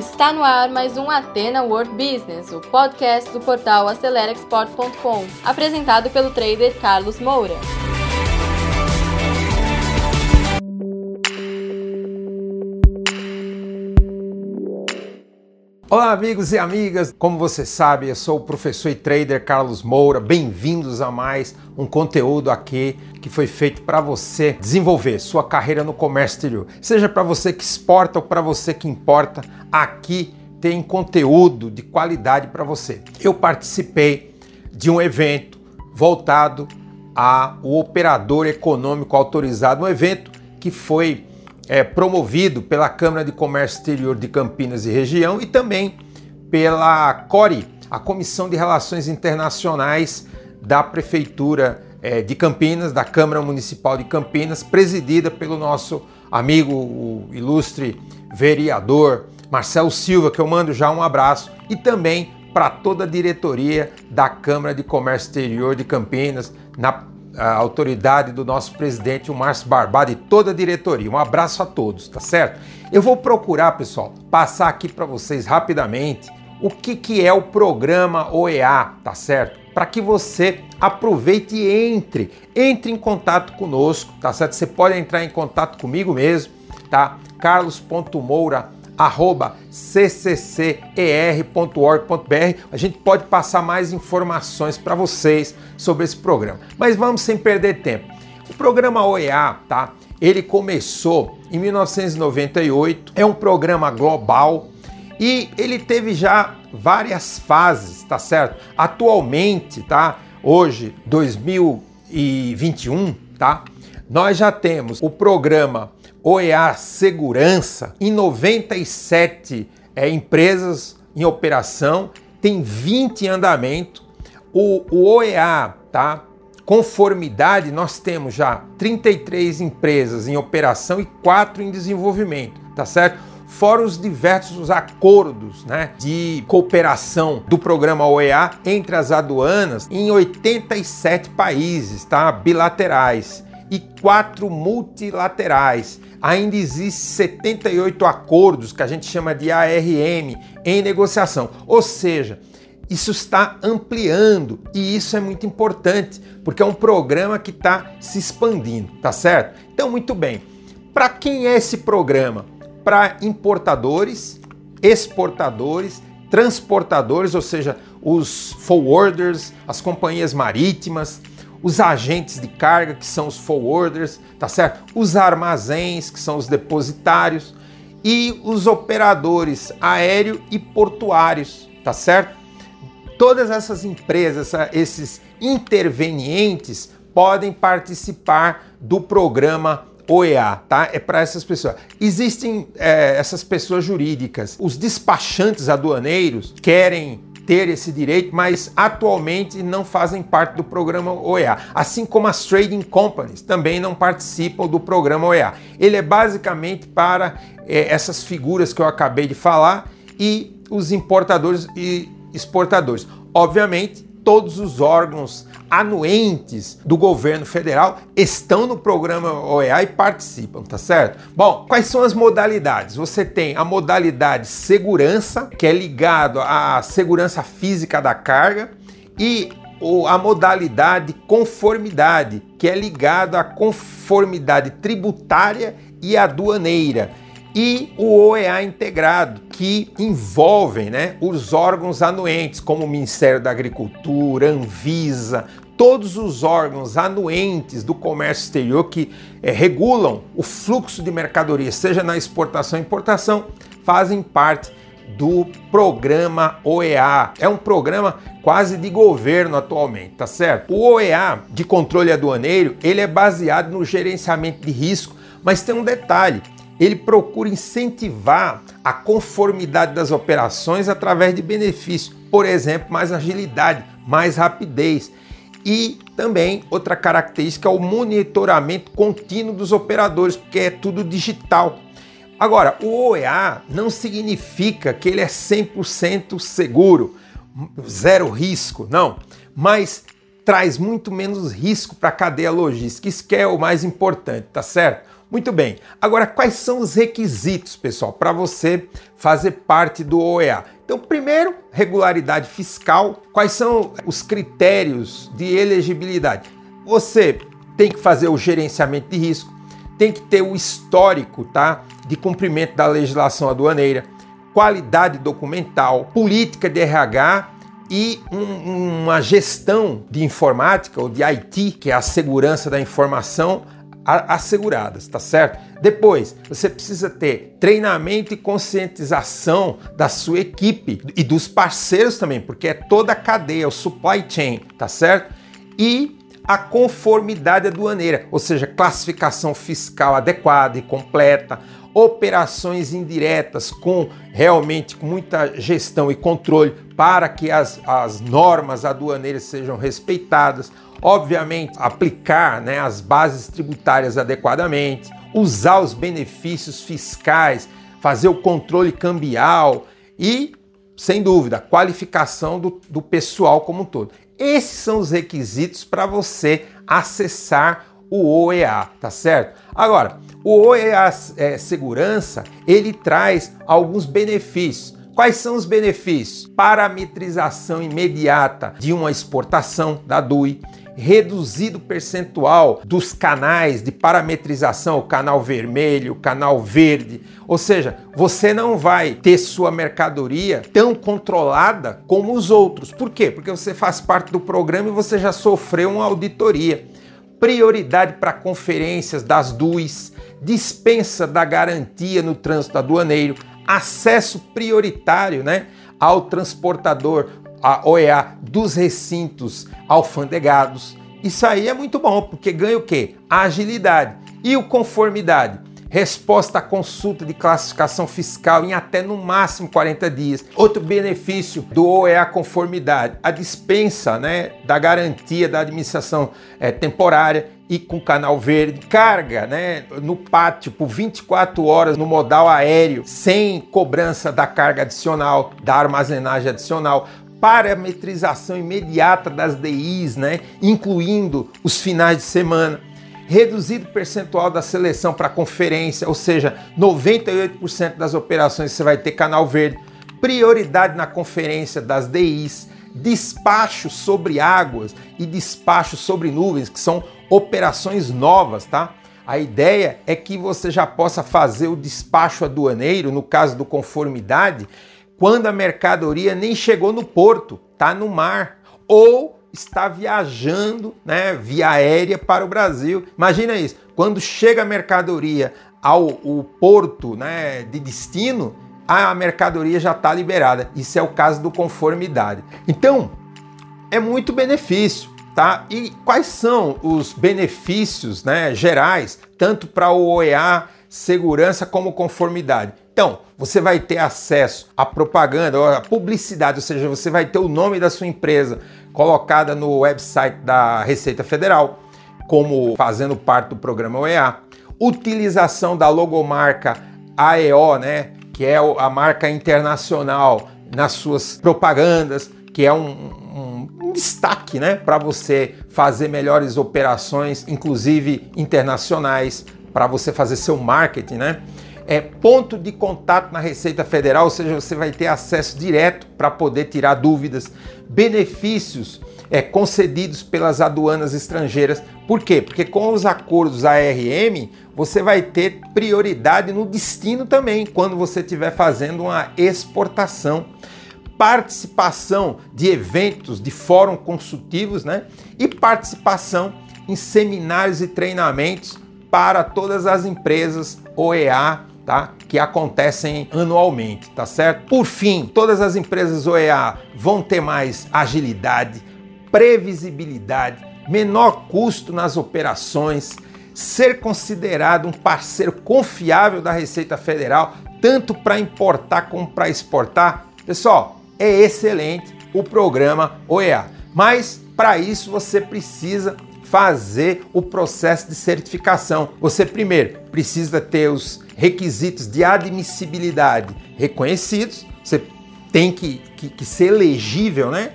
Está no ar mais um Atena World Business, o podcast do portal AceleraExport.com, apresentado pelo trader Carlos Moura. Olá, amigos e amigas! Como você sabe, eu sou o professor e trader Carlos Moura. Bem-vindos a mais um conteúdo aqui que foi feito para você desenvolver sua carreira no comércio exterior. Seja para você que exporta ou para você que importa, aqui tem conteúdo de qualidade para você. Eu participei de um evento voltado ao operador econômico autorizado, um evento que foi é, promovido pela Câmara de Comércio Exterior de Campinas e região e também pela CORE, a Comissão de Relações Internacionais da Prefeitura é, de Campinas, da Câmara Municipal de Campinas, presidida pelo nosso amigo, o ilustre vereador Marcelo Silva, que eu mando já um abraço, e também para toda a diretoria da Câmara de Comércio Exterior de Campinas, na a autoridade do nosso presidente, o Márcio Barbado e toda a diretoria. Um abraço a todos, tá certo? Eu vou procurar, pessoal, passar aqui para vocês rapidamente o que, que é o programa OEA, tá certo? Para que você aproveite e entre, entre em contato conosco, tá certo? Você pode entrar em contato comigo mesmo, tá? carlos.moura.com arroba cccer.org.br. A gente pode passar mais informações para vocês sobre esse programa. Mas vamos sem perder tempo. O programa OEA, tá? Ele começou em 1998, é um programa global e ele teve já várias fases, tá certo? Atualmente, tá? Hoje, 2021, tá? Nós já temos o programa OEA Segurança em 97 é, empresas em operação, tem 20 em andamento. O, o OEA, tá? Conformidade, nós temos já 33 empresas em operação e 4 em desenvolvimento, tá certo? Fora os diversos acordos né, de cooperação do programa OEA entre as aduanas em 87 países, tá? Bilaterais e quatro multilaterais. Ainda existem 78 acordos que a gente chama de ARM em negociação. Ou seja, isso está ampliando e isso é muito importante, porque é um programa que está se expandindo, tá certo? Então, muito bem. Para quem é esse programa? Para importadores, exportadores, transportadores, ou seja, os forwarders, as companhias marítimas, os agentes de carga, que são os forwarders, tá certo? Os armazéns, que são os depositários, e os operadores aéreo e portuários, tá certo? Todas essas empresas, esses intervenientes, podem participar do programa OEA, tá? É para essas pessoas. Existem é, essas pessoas jurídicas. Os despachantes aduaneiros querem ter esse direito, mas atualmente não fazem parte do programa OEA, assim como as trading companies também não participam do programa OEA. Ele é basicamente para é, essas figuras que eu acabei de falar e os importadores e exportadores. Obviamente, todos os órgãos anuentes do governo federal estão no programa OEA e participam, tá certo? Bom, quais são as modalidades? Você tem a modalidade segurança, que é ligado à segurança física da carga, e a modalidade conformidade, que é ligado à conformidade tributária e aduaneira e o OEA integrado, que envolvem né, os órgãos anuentes, como o Ministério da Agricultura, Anvisa, todos os órgãos anuentes do comércio exterior que é, regulam o fluxo de mercadorias, seja na exportação e importação, fazem parte do programa OEA. É um programa quase de governo atualmente, tá certo? O OEA de controle aduaneiro, ele é baseado no gerenciamento de risco, mas tem um detalhe, ele procura incentivar a conformidade das operações através de benefícios, por exemplo, mais agilidade, mais rapidez. E também outra característica é o monitoramento contínuo dos operadores, porque é tudo digital. Agora, o OEA não significa que ele é 100% seguro, zero risco, não, mas traz muito menos risco para a cadeia logística. Isso que é o mais importante, tá certo? Muito bem. Agora, quais são os requisitos, pessoal, para você fazer parte do OEA? Então, primeiro, regularidade fiscal. Quais são os critérios de elegibilidade? Você tem que fazer o gerenciamento de risco, tem que ter o histórico, tá, de cumprimento da legislação aduaneira, qualidade documental, política de RH e um, uma gestão de informática ou de IT, que é a segurança da informação asseguradas, tá certo? Depois, você precisa ter treinamento e conscientização da sua equipe e dos parceiros também, porque é toda a cadeia, o supply chain, tá certo? E a conformidade aduaneira, ou seja, classificação fiscal adequada e completa, operações indiretas com realmente muita gestão e controle para que as, as normas aduaneiras sejam respeitadas, obviamente aplicar né, as bases tributárias adequadamente, usar os benefícios fiscais, fazer o controle cambial e, sem dúvida, qualificação do, do pessoal como um todo. Esses são os requisitos para você acessar o OEA, tá certo? Agora, o OEA é, Segurança, ele traz alguns benefícios. Quais são os benefícios? Parametrização imediata de uma exportação da DUI, reduzido percentual dos canais de parametrização, o canal vermelho, o canal verde. Ou seja, você não vai ter sua mercadoria tão controlada como os outros. Por quê? Porque você faz parte do programa e você já sofreu uma auditoria. Prioridade para conferências das DUIs, dispensa da garantia no trânsito aduaneiro, acesso prioritário né, ao transportador a OEA dos recintos alfandegados. Isso aí é muito bom, porque ganha o quê? A agilidade e o conformidade resposta à consulta de classificação fiscal em até no máximo 40 dias. Outro benefício do OEA conformidade, a dispensa né, da garantia da administração é, temporária e com canal verde, carga né, no pátio por 24 horas no modal aéreo, sem cobrança da carga adicional, da armazenagem adicional, parametrização imediata das DIs, né, incluindo os finais de semana. Reduzido percentual da seleção para conferência, ou seja, 98% das operações você vai ter canal verde, prioridade na conferência das DIs, despacho sobre águas e despacho sobre nuvens, que são operações novas, tá? A ideia é que você já possa fazer o despacho aduaneiro, no caso do conformidade, quando a mercadoria nem chegou no porto, tá no mar, ou está viajando né, via aérea para o Brasil. Imagina isso, quando chega a mercadoria ao, ao porto né, de destino, a mercadoria já está liberada. Isso é o caso do conformidade. Então, é muito benefício. Tá? E quais são os benefícios né, gerais, tanto para o OEA, segurança como conformidade? Então, você vai ter acesso à propaganda, à publicidade, ou seja, você vai ter o nome da sua empresa, colocada no website da Receita Federal, como fazendo parte do programa OEA. Utilização da logomarca AEO, né, que é a marca internacional, nas suas propagandas, que é um, um, um destaque né, para você fazer melhores operações, inclusive internacionais, para você fazer seu marketing, né? É, ponto de contato na Receita Federal, ou seja, você vai ter acesso direto para poder tirar dúvidas, benefícios é, concedidos pelas aduanas estrangeiras. Por quê? Porque com os acordos ARM, você vai ter prioridade no destino também, quando você estiver fazendo uma exportação. Participação de eventos, de fóruns consultivos, né? E participação em seminários e treinamentos para todas as empresas OEA tá? Que acontecem anualmente, tá certo? Por fim, todas as empresas OEA vão ter mais agilidade, previsibilidade, menor custo nas operações, ser considerado um parceiro confiável da Receita Federal, tanto para importar como para exportar. Pessoal, é excelente o programa OEA, mas para isso você precisa fazer o processo de certificação. Você primeiro precisa ter os requisitos de admissibilidade reconhecidos, você tem que, que, que ser elegível, né?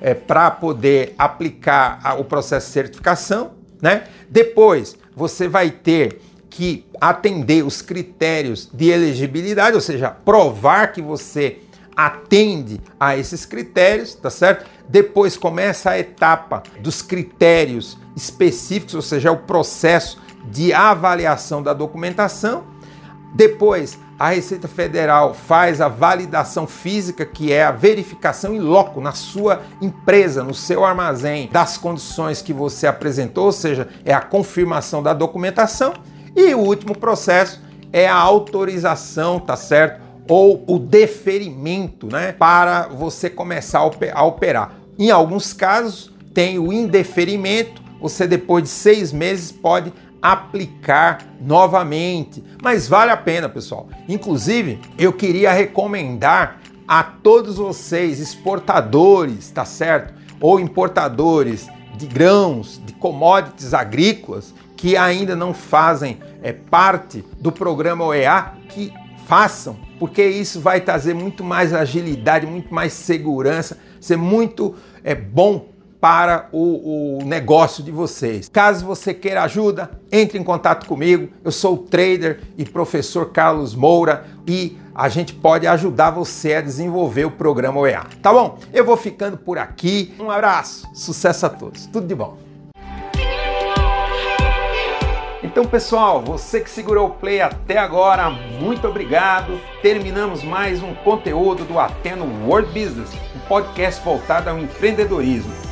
É, para poder aplicar a, o processo de certificação, né? Depois você vai ter que atender os critérios de elegibilidade, ou seja, provar que você atende a esses critérios, tá certo? Depois começa a etapa dos critérios específicos, ou seja, o processo de avaliação da documentação. Depois, a Receita Federal faz a validação física, que é a verificação em loco na sua empresa, no seu armazém, das condições que você apresentou, ou seja, é a confirmação da documentação. E o último processo é a autorização, tá certo? Ou o deferimento, né? Para você começar a operar. Em alguns casos, tem o indeferimento, você depois de seis meses pode aplicar novamente. Mas vale a pena, pessoal. Inclusive, eu queria recomendar a todos vocês, exportadores, tá certo? Ou importadores de grãos, de commodities agrícolas, que ainda não fazem é, parte do programa OEA, que façam, porque isso vai trazer muito mais agilidade, muito mais segurança, ser muito é, bom para o, o, negócio de vocês. Caso você queira ajuda, entre em contato comigo. Eu sou o trader e professor Carlos Moura e a gente pode ajudar você a desenvolver o programa OEA. Tá bom? Eu vou ficando por aqui. Um abraço, sucesso a todos. Tudo de bom. Então, pessoal, você que segurou o play até agora, muito obrigado. Terminamos mais um conteúdo do Ateno World Business, um podcast voltado ao empreendedorismo.